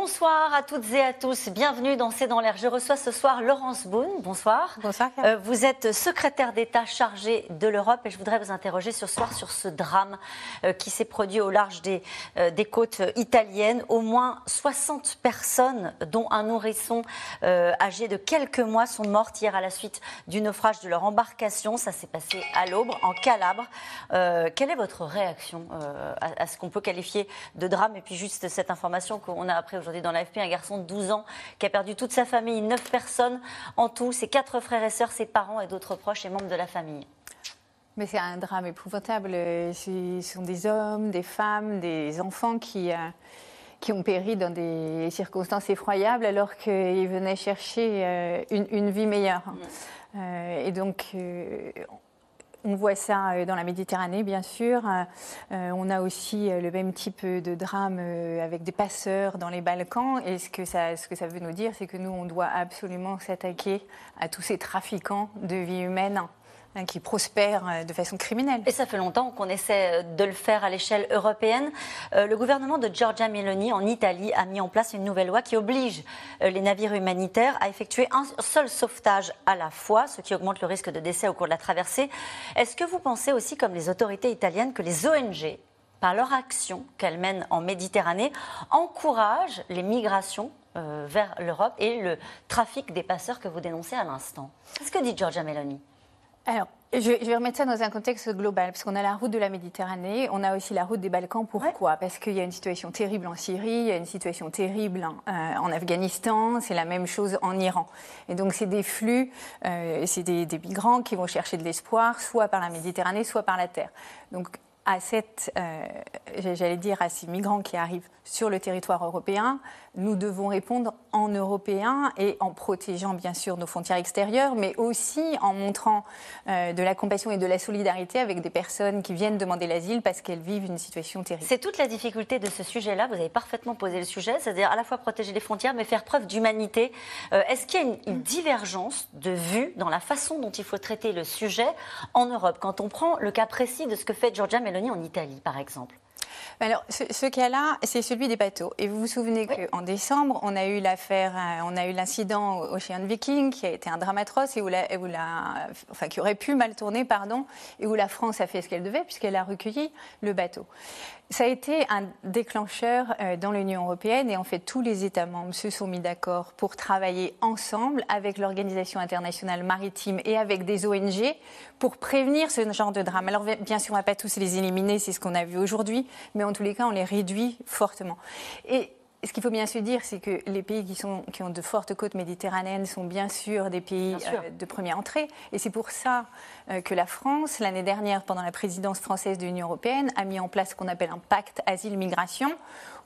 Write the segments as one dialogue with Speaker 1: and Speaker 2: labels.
Speaker 1: Bonsoir à toutes et à tous. Bienvenue dans C'est dans l'air. Je reçois ce soir Laurence Boone. Bonsoir.
Speaker 2: Bonsoir.
Speaker 1: Euh, vous êtes secrétaire d'État chargée de l'Europe et je voudrais vous interroger ce soir sur ce drame euh, qui s'est produit au large des, euh, des, côtes italiennes. Au moins 60 personnes, dont un nourrisson âgé de quelques mois, sont mortes hier à la suite du naufrage de leur embarcation. Ça s'est passé à l'Aube, en Calabre. quelle est votre réaction à, à, ce qu'on peut qualifier de drame? Et puis juste cette information qu'on a appris aujourd'hui dans l'AFP, un garçon de 12 ans qui a perdu toute sa famille, 9 personnes en tout, ses quatre frères et sœurs, ses parents et d'autres proches et membres de la famille.
Speaker 2: Mais c'est un drame épouvantable. Ce sont des hommes, des femmes, des enfants qui, euh, qui ont péri dans des circonstances effroyables alors qu'ils venaient chercher euh, une, une, vie meilleure. Mm. Euh, et donc, on voit ça euh, dans la Méditerranée, bien sûr. Euh, on a aussi euh, le même type de drame avec des passeurs dans les Balkans. Et ce que ça veut nous dire, c'est que nous, on doit absolument s'attaquer à tous ces trafiquants de vie humaine Hein, qui prospèrent euh, de façon criminelle.
Speaker 1: Et ça fait longtemps qu'on essaie de le faire à l'échelle européenne. Euh, le gouvernement de Giorgia Meloni en Italie a mis en place une nouvelle loi qui oblige euh, les navires humanitaires à effectuer un seul sauvetage à la fois, ce qui augmente le risque de décès au cours de la traversée. Est-ce que vous pensez aussi, comme les autorités italiennes, que les ONG par leur action qu'elles mènent en Méditerranée, encouragent les migrations vers l'Europe et le trafic des passeurs que vous dénoncez à l'instant? Qu'est-ce que dit Giorgia Meloni?
Speaker 2: Alors, je, vais remettre ça dans un contexte global, parce qu'on a la route de la Méditerranée, on a aussi la route des Balkans. Pourquoi? Parce qu'il y a une situation terrible en Syrie, il y a une situation terrible euh, en Afghanistan, c'est la même chose en Iran. Et donc, c'est des flux, euh, c'est des, des, migrants qui vont chercher de l'espoir, soit par la Méditerranée, soit par la terre. Donc, à cette, euh, j'allais dire, à ces migrants qui arrivent sur le territoire européen, nous devons répondre en européen et en protégeant bien sûr nos frontières extérieures, mais aussi en montrant euh, de la compassion et de la solidarité avec des personnes qui viennent demander l'asile parce qu'elles vivent une situation terrible.
Speaker 1: C'est toute la difficulté de ce sujet-là. Vous avez parfaitement posé le sujet, c'est-à-dire à la fois protéger les frontières, mais faire preuve d'humanité. Euh, est-ce qu'il y a une, une, divergence de vue dans la façon dont il faut traiter le sujet en Europe? Quand on prend le cas précis de ce que fait Giorgia Meloni en Italie, par exemple
Speaker 2: alors, ce, cas-là, c'est celui des bateaux. Et vous vous souvenez qu'en décembre, on a eu l'affaire, euh, on a eu l'incident Ocean Viking, qui a été un drame atroce et où la, où la, enfin, qui aurait pu mal tourner, pardon, et où la France a fait ce qu'elle devait puisqu'elle a recueilli le bateau. Ça a été un déclencheur euh, dans l'Union européenne et en fait tous les États membres se sont mis d'accord pour travailler ensemble avec l'Organisation internationale maritime et avec des ONG pour prévenir ce genre de drame. Alors bien sûr, on ne va pas tous les éliminer, c'est ce qu'on a vu aujourd'hui, mais en tous les cas, on les réduit fortement. Ce qu'il faut bien se dire, c'est que les pays qui, sont, qui, ont de fortes côtes méditerranéennes sont bien sûr des pays euh, de première entrée. Et c'est pour ça euh, que la France, l'année dernière, pendant la présidence française de l'Union européenne, a mis en place ce qu'on appelle un pacte asile-migration,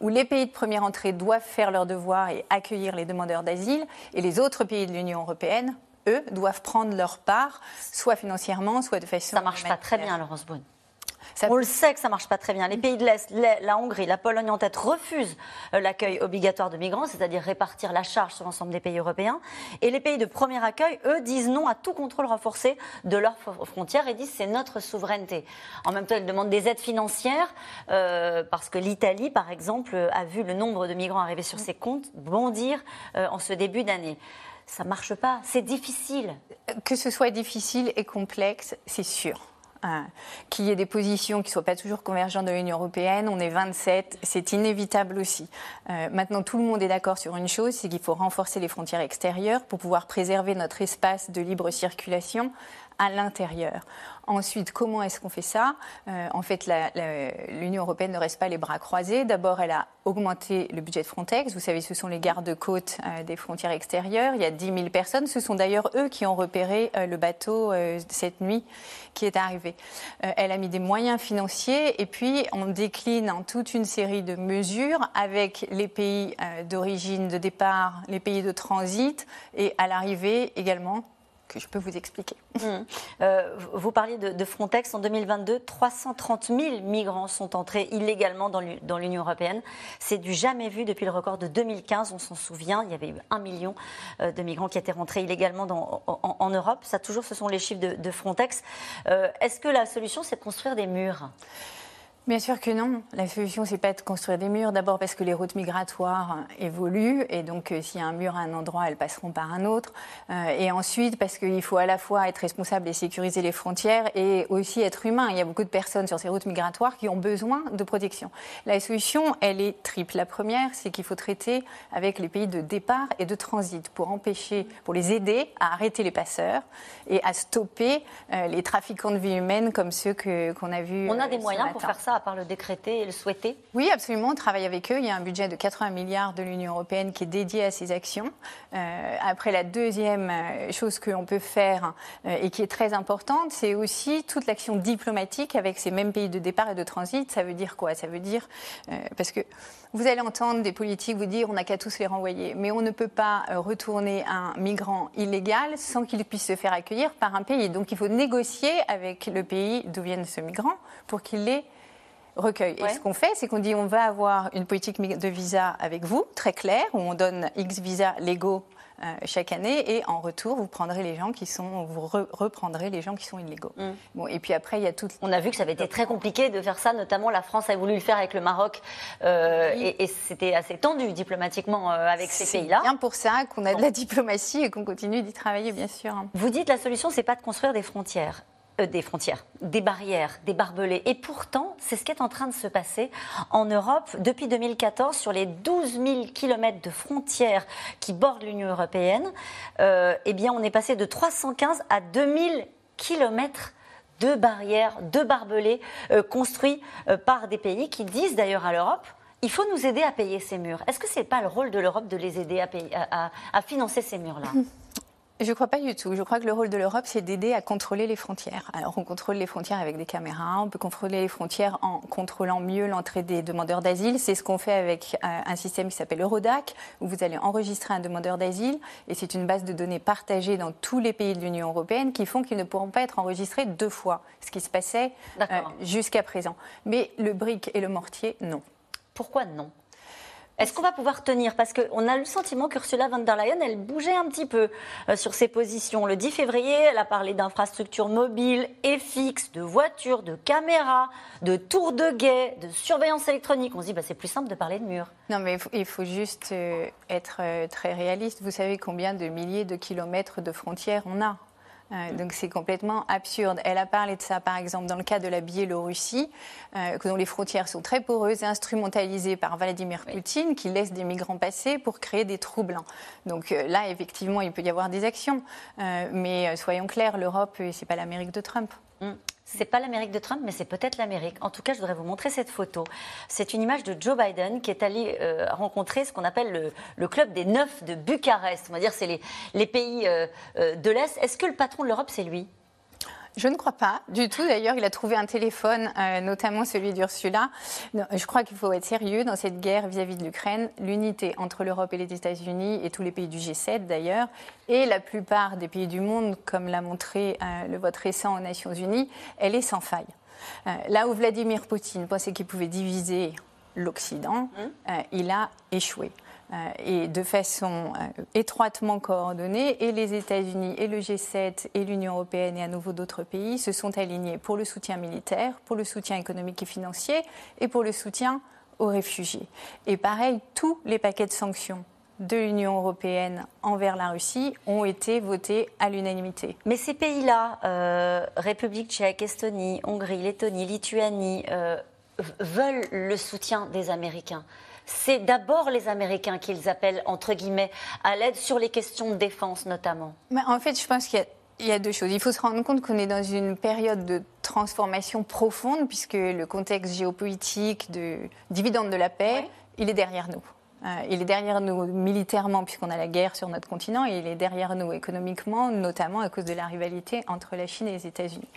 Speaker 2: où les pays de première entrée doivent faire leur devoir et accueillir les demandeurs d'asile, et les autres pays de l'Union européenne, eux, doivent prendre leur part, soit financièrement, soit de façon.
Speaker 1: Ça marche pas très bien, Laurence On le sait que ça marche pas très bien. Les pays de l'Est, la Hongrie, la Pologne en tête, refusent euh, l'accueil obligatoire de migrants, c'est-à-dire répartir la charge sur l'ensemble des pays européens. Et les pays de premier accueil, eux, disent non à tout contrôle renforcé de leurs frontières et disent c'est notre souveraineté. En même temps, ils demandent des aides financières euh, parce que l'Italie, par exemple, a vu le nombre de migrants arriver sur ses comptes bondir euh, en ce début d'année ça marche pas, c'est difficile.
Speaker 2: Que ce soit difficile et complexe, c'est sûr. Hein, qu'il y ait des positions qui ne soient pas toujours convergentes de l'Union européenne. On est 27, c'est inévitable aussi. Euh, maintenant, tout le monde est d'accord sur une chose, c'est qu'il faut renforcer les frontières extérieures pour pouvoir préserver notre espace de libre circulation à l'intérieur. Ensuite, comment est-ce qu'on fait ça? Euh, En fait, l'Union européenne ne reste pas les bras croisés. D'abord, elle a augmenté le budget de Frontex. Vous savez, ce sont les gardes-côtes euh, des frontières extérieures. Il y a 10 000 personnes. Ce sont d'ailleurs eux qui ont repéré euh, le bateau cette nuit qui est arrivé. elle a mis des moyens financiers et puis on décline en toute une série de mesures avec les pays d'origine, de départ, les pays de transit et à l'arrivée également que je peux vous expliquer.
Speaker 1: Mmh. Euh, vous parliez de, Frontex. En 2022, 330 000 migrants sont entrés illégalement dans l'Union européenne. C'est du jamais vu depuis le record de 2015. On s'en souvient, il y avait eu un million euh, de migrants qui étaient rentrés illégalement dans, en, Europe. Ça, toujours, ce sont les chiffres de, Frontex. Euh, est-ce que la solution, c'est de construire des murs?
Speaker 2: Bien sûr que non. La solution, c'est pas de construire des murs. D'abord parce que les routes migratoires évoluent et donc euh, s'il y a un mur à un endroit, elles passeront par un autre. Euh, et ensuite parce qu'il faut à la fois être responsable et sécuriser les frontières et aussi être humain. Il y a beaucoup de personnes sur ces routes migratoires qui ont besoin de protection. La solution, elle est triple. La première, c'est qu'il faut traiter avec les pays de départ et de transit pour empêcher, pour les aider à arrêter les passeurs et à stopper euh, les trafiquants de vie humaine comme ceux qu'on a vus.
Speaker 1: On a des moyens pour faire à part le décréter et le souhaiter
Speaker 2: Oui, absolument. On travaille avec eux. Il y a un budget de 80 milliards de l'Union européenne qui est dédié à ces actions. Euh, après, la deuxième euh, chose que l'on peut faire euh, et qui est très importante, c'est aussi toute l'action diplomatique avec ces mêmes pays de départ et de transit. Ça veut dire quoi? Ça veut dire parce que vous allez entendre des politiques vous dire on n'a qu'à tous les renvoyer, mais on ne peut pas retourner un migrant illégal sans qu'il puisse se faire accueillir par un pays. Donc il faut négocier avec le pays d'où vient ce migrant pour qu'il ait recueil. Et ce qu'on fait, c'est qu'on dit on va avoir une politique de visa avec vous, très claire, où on donne X visas légaux euh, chaque année et en retour vous prendrez les gens qui sont vous reprendrez les gens qui sont illégaux. Mm.
Speaker 1: Bon et puis après il y a tout. On a vu que ça avait été très compliqué de faire ça, notamment la France a voulu le faire avec le Maroc euh, et, c'était assez tendu diplomatiquement euh, avec ces pays-là.
Speaker 2: C'est bien pour ça qu'on a de la diplomatie et qu'on continue d'y travailler bien sûr.
Speaker 1: Vous dites la solution c'est pas de construire des frontières. Euh, des frontières, des barrières, des barbelés. Et pourtant, c'est ce qui est en train de se passer en Europe depuis 2014 sur les 12 000 kilomètres de frontières qui bordent l'Union européenne. Euh, eh bien, on est passé de 315 à 2000 kilomètres de barrières, de barbelés euh, construits par des pays qui disent d'ailleurs à l'Europe il faut nous aider à payer ces murs. Est-ce que ce n'est pas le rôle de l'Europe de les aider à financer ces murs-là?
Speaker 2: Je ne crois pas du tout. Je crois que le rôle de l'Europe, c'est d'aider à contrôler les frontières. Alors, on contrôle les frontières avec des caméras, on peut contrôler les frontières en contrôlant mieux l'entrée des demandeurs d'asile. C'est ce qu'on fait avec euh, un système qui s'appelle Eurodac, où vous allez enregistrer un demandeur d'asile, et c'est une base de données partagée dans tous les pays de l'Union européenne qui font qu'ils ne pourront pas être enregistrés deux fois, ce qui se passait euh, jusqu'à présent. Mais le brick et le mortier, non.
Speaker 1: Pourquoi non? Est-ce qu'on va pouvoir tenir? Parce qu'on a le sentiment qu'Ursula von der Leyen, elle bougeait un petit peu euh, sur ses positions. Le 10 février, elle a parlé d'infrastructures mobiles et fixes, de voitures, de caméras, de tours de guet, de surveillance électronique. On se dit, bah, c'est plus simple de parler de murs.
Speaker 2: Non, mais il faut juste euh, être euh, très réaliste. Vous savez combien de milliers de kilomètres de frontières on a? Euh, donc c'est complètement absurde. Elle a parlé de ça, par exemple, dans le cas de la Biélorussie, euh, dont les frontières sont très poreuses, instrumentalisées par Vladimir Poutine, qui laisse des migrants passer pour créer des troubles. Donc euh, là, effectivement, il peut y avoir des actions. mais soyons clairs, l'Europe, c'est pas l'Amérique de Trump.
Speaker 1: Mm. C'est pas l'Amérique de Trump, mais c'est peut-être l'Amérique. En tout cas, je voudrais vous montrer cette photo. C'est une image de Joe Biden qui est allé euh, rencontrer ce qu'on appelle le, club des neufs de Bucarest. On va dire c'est les, pays euh, euh, de l'Est. Est-ce que le patron de l'Europe, c'est lui?
Speaker 2: Je ne crois pas du tout. D'ailleurs, il a trouvé un téléphone, euh, notamment celui d'Ursula. Je crois qu'il faut être sérieux dans cette guerre vis-à-vis de l'Ukraine. L'unité entre l'Europe et les États-Unis et tous les pays du G7 d'ailleurs, et la plupart des pays du monde, comme l'a montré euh, le vote récent aux Nations Unies, elle est sans faille. Euh, là où Vladimir Poutine pensait qu'il pouvait diviser l'Occident, mmh. il a échoué. Euh, et de façon euh, étroitement coordonnée. Et les États-Unis, et le G7, et l'Union européenne, et à nouveau d'autres pays se sont alignés pour le soutien militaire, pour le soutien économique et financier, et pour le soutien aux réfugiés. Et pareil, tous les paquets de sanctions de l'Union européenne envers la Russie ont été votés à l'unanimité.
Speaker 1: Mais ces pays-là, euh, République tchèque, Estonie, Hongrie, Lettonie, Lituanie, veulent le soutien des Américains c'est d'abord les Américains qu'ils appellent, entre guillemets, à l'aide sur les questions de défense notamment
Speaker 2: Mais En fait, je pense qu'il y a deux choses. Il faut se rendre compte qu'on est dans une période de transformation profonde, puisque le contexte géopolitique de dividende de la paix, il est derrière nous. Euh, il est derrière nous militairement, puisqu'on a la guerre sur notre continent, et il est derrière nous économiquement, notamment à cause de la rivalité entre la Chine et les États-Unis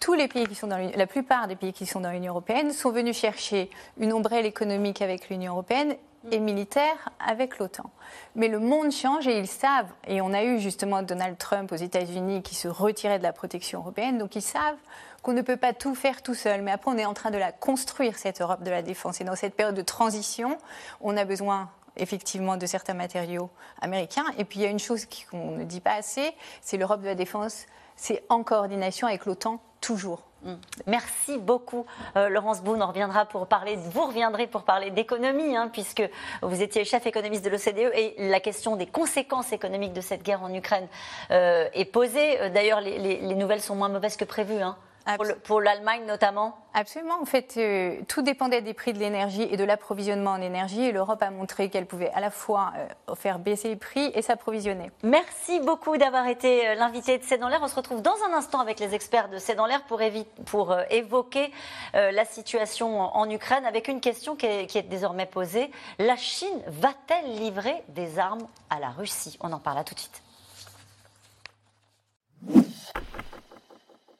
Speaker 2: tous les pays qui sont dans la plupart des pays qui sont dans l'Union européenne sont venus chercher une ombrelle économique avec l'Union européenne et militaire avec l'OTAN. Mais le monde change et ils savent, et on a eu justement Donald Trump aux États-Unis qui se retirait de la protection européenne, donc ils savent qu'on ne peut pas tout faire tout seul. Mais après, on est en train de la construire, cette Europe de la défense. Et dans cette période de transition, on a besoin effectivement de certains matériaux américains. Et puis il y a une chose qu'on ne dit pas assez, c'est l'Europe de la défense, c'est en coordination avec l'OTAN toujours.
Speaker 1: Mm. Merci beaucoup, euh, Laurence Boone. On reviendra pour parler, vous reviendrez pour parler d'économie, hein, puisque vous étiez chef économiste de l'OCDE et la question des conséquences économiques de cette guerre en Ukraine euh, est posée. Euh, d'ailleurs, les, nouvelles sont moins mauvaises que prévues. Hein pour l'Allemagne notamment?
Speaker 2: Absolument. En fait, euh, tout dépendait des prix de l'énergie et de l'approvisionnement en énergie. Et l'Europe a montré qu'elle pouvait à la fois euh, faire baisser les prix et s'approvisionner.
Speaker 1: Merci beaucoup d'avoir été euh, l'invité de C'est dans l'air. On se retrouve dans un instant avec les experts de C'est dans l'air pour, pour évoquer la situation en, Ukraine avec une question qui est, qui est désormais posée. La Chine va-t-elle livrer des armes à la Russie? On en parle à tout de suite.